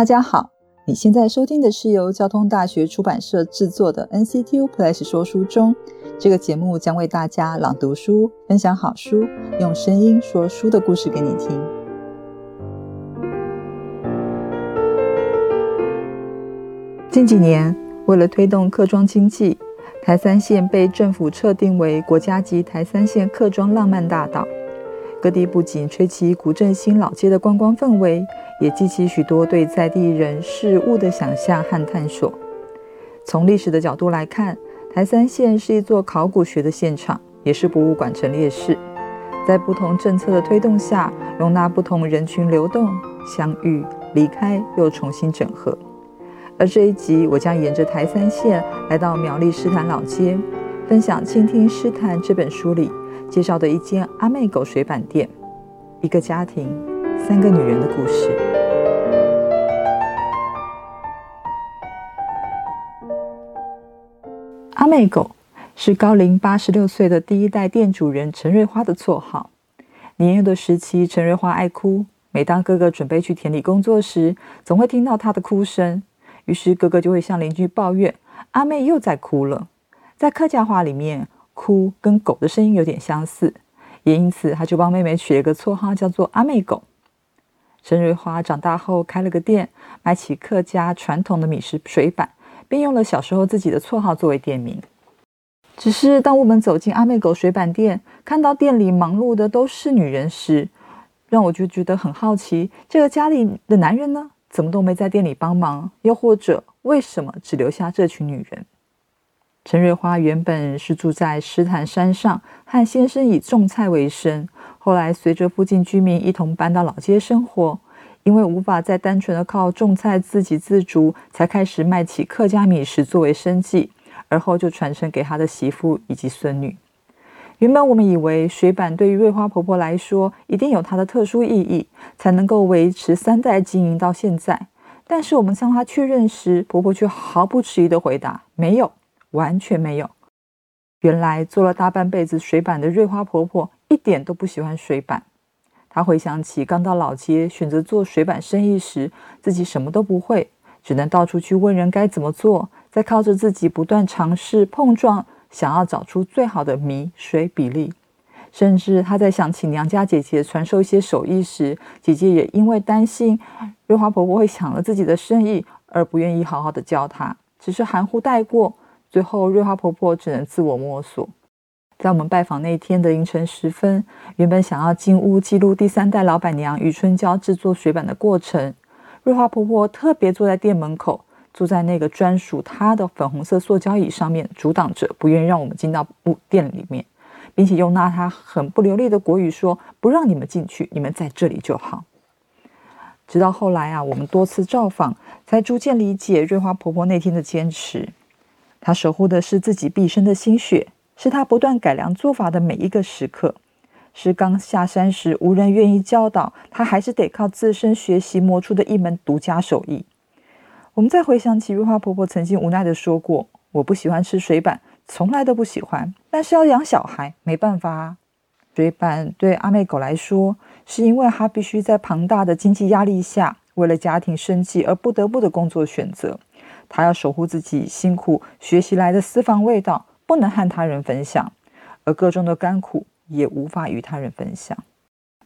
大家好，你现在收听的是由交通大学出版社制作的 NCTU Plus 说书中。这个节目将为大家朗读书，分享好书，用声音说书的故事给你听。近几年，为了推动客庄经济，台三线被政府设定为国家级台三线客庄浪漫大岛。各地不仅吹起古镇新老街的观光氛围，也激起许多对在地人事物的想象和探索。从历史的角度来看，台三线是一座考古学的现场，也是博物馆陈列室。在不同政策的推动下，容纳不同人群流动、相遇、离开，又重新整合。而这一集，我将沿着台三线来到苗栗诗坛老街，分享《倾听诗坛》这本书里。介绍的一间阿妹狗水板店，一个家庭，三个女人的故事。阿妹狗是高龄八十六岁的第一代店主人陈瑞花的绰号。年幼的时期，陈瑞花爱哭，每当哥哥准备去田里工作时，总会听到她的哭声，于是哥哥就会向邻居抱怨：“阿妹又在哭了。”在客家话里面。哭跟狗的声音有点相似，也因此他就帮妹妹取了个绰号，叫做阿妹狗。陈瑞花长大后开了个店，卖起客家传统的米食水板，并用了小时候自己的绰号作为店名。只是当我们走进阿妹狗水板店，看到店里忙碌的都是女人时，让我就觉得很好奇：这个家里的男人呢，怎么都没在店里帮忙？又或者为什么只留下这群女人？陈瑞花原本是住在石潭山上，和先生以种菜为生。后来随着附近居民一同搬到老街生活，因为无法再单纯的靠种菜自给自足，才开始卖起客家米食作为生计。而后就传承给他的媳妇以及孙女。原本我们以为水板对于瑞花婆婆来说一定有它的特殊意义，才能够维持三代经营到现在。但是我们向她确认时，婆婆却毫不迟疑的回答：没有。完全没有。原来做了大半辈子水板的瑞花婆婆一点都不喜欢水板。她回想起刚到老街选择做水板生意时，自己什么都不会，只能到处去问人该怎么做，再靠着自己不断尝试碰撞，想要找出最好的米水比例。甚至她在想请娘家姐姐传授一些手艺时，姐姐也因为担心瑞花婆婆会抢了自己的生意，而不愿意好好的教她，只是含糊带过。最后，瑞花婆婆只能自我摸索。在我们拜访那天的凌晨时分，原本想要进屋记录第三代老板娘余春娇制作水板的过程，瑞花婆婆特别坐在店门口，坐在那个专属她的粉红色塑胶椅上面，阻挡着，不愿意让我们进到屋店里面，并且用那她很不流利的国语说：“不让你们进去，你们在这里就好。”直到后来啊，我们多次造访，才逐渐理解瑞花婆婆那天的坚持。他守护的是自己毕生的心血，是他不断改良做法的每一个时刻，是刚下山时无人愿意教导他，还是得靠自身学习磨出的一门独家手艺。我们再回想起如花婆婆曾经无奈的说过：“我不喜欢吃水板，从来都不喜欢，但是要养小孩，没办法啊。”水板对阿妹狗来说，是因为她必须在庞大的经济压力下，为了家庭生计而不得不的工作选择。他要守护自己辛苦学习来的私房味道，不能和他人分享，而各中的甘苦也无法与他人分享。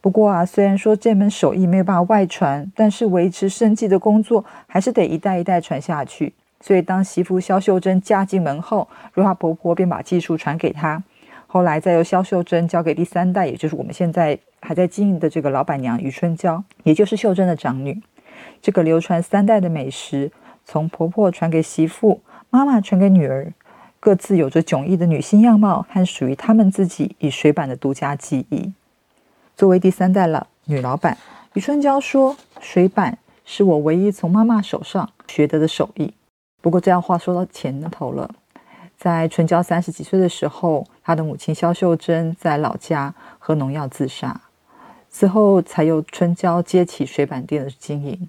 不过啊，虽然说这门手艺没有办法外传，但是维持生计的工作还是得一代一代传下去。所以，当媳妇肖秀珍嫁进门后，瑞花婆婆便把技术传给她。后来，再由肖秀珍交给第三代，也就是我们现在还在经营的这个老板娘余春娇，也就是秀珍的长女。这个流传三代的美食。从婆婆传给媳妇，妈妈传给女儿，各自有着迥异的女性样貌和属于他们自己以水板的独家记忆。作为第三代了女老板，余春娇说：“水板是我唯一从妈妈手上学得的手艺。”不过这样话说到前头了，在春娇三十几岁的时候，她的母亲肖秀珍在老家喝农药自杀，此后才由春娇接起水板店的经营。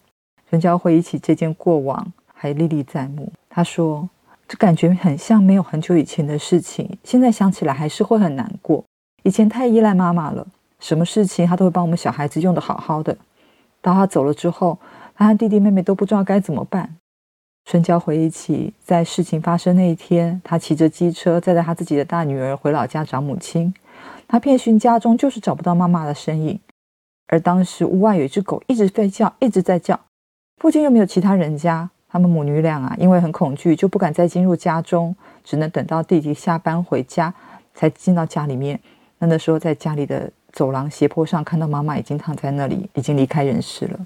春娇回忆起这件过往。还历历在目。他说：“这感觉很像没有很久以前的事情，现在想起来还是会很难过。以前太依赖妈妈了，什么事情她都会帮我们小孩子用的好好的。当她走了之后，他和弟弟妹妹都不知道该怎么办。春娇回忆起在事情发生那一天，他骑着机车载着他自己的大女儿回老家找母亲。他遍寻家中，就是找不到妈妈的身影。而当时屋外有一只狗一直在叫，一直在叫。附近又没有其他人家，他们母女俩啊，因为很恐惧，就不敢再进入家中，只能等到弟弟下班回家才进到家里面。那那时候在家里的走廊斜坡上，看到妈妈已经躺在那里，已经离开人世了。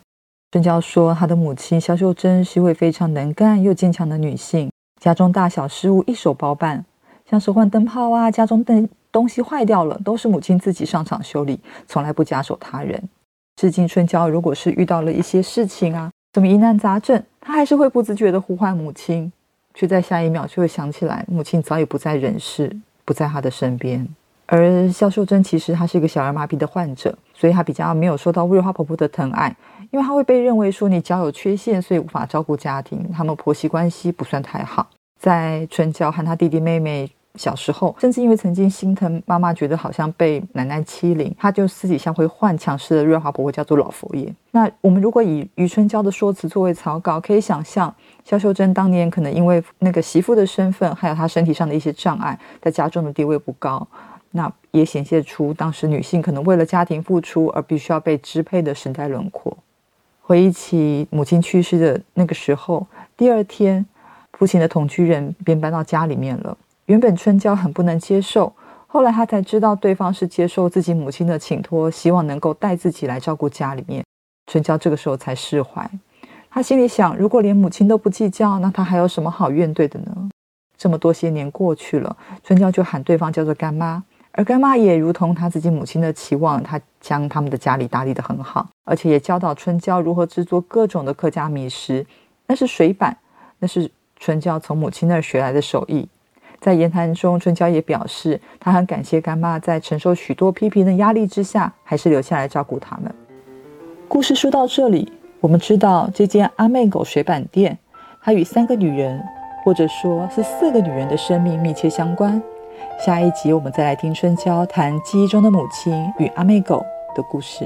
春娇说，她的母亲肖秀珍是一位非常能干又坚强的女性，家中大小事务一手包办，像是换灯泡啊，家中灯东西坏掉了，都是母亲自己上场修理，从来不假手他人。至今，春娇如果是遇到了一些事情啊，什么疑难杂症，她还是会不自觉的呼唤母亲，却在下一秒就会想起来，母亲早已不在人世，不在她的身边。而肖秀珍其实她是一个小儿麻痹的患者，所以她比较没有受到瑞花婆婆的疼爱。因为她会被认为说你脚有缺陷，所以无法照顾家庭。他们婆媳关系不算太好。在春娇和她弟弟妹妹小时候，甚至因为曾经心疼妈妈，觉得好像被奶奶欺凌，她就私底下会换强势的瑞华婆婆叫做老佛爷。那我们如果以余春娇的说辞作为草稿，可以想象萧秀珍当年可能因为那个媳妇的身份，还有她身体上的一些障碍，在家中的地位不高，那也显现出当时女性可能为了家庭付出而必须要被支配的时代轮廓。回忆起母亲去世的那个时候，第二天，父亲的同居人便搬到家里面了。原本春娇很不能接受，后来她才知道对方是接受自己母亲的请托，希望能够带自己来照顾家里面。春娇这个时候才释怀。她心里想：如果连母亲都不计较，那她还有什么好怨怼的呢？这么多些年过去了，春娇就喊对方叫做干妈。而干妈也如同她自己母亲的期望，她将他们的家里打理得很好，而且也教导春娇如何制作各种的客家米食。那是水板，那是春娇从母亲那儿学来的手艺。在言谈中，春娇也表示，她很感谢干妈在承受许多批评的压力之下，还是留下来照顾他们。故事说到这里，我们知道这间阿妹狗水板店，它与三个女人，或者说是四个女人的生命密切相关。下一集我们再来听春娇谈记忆中的母亲与阿妹狗的故事。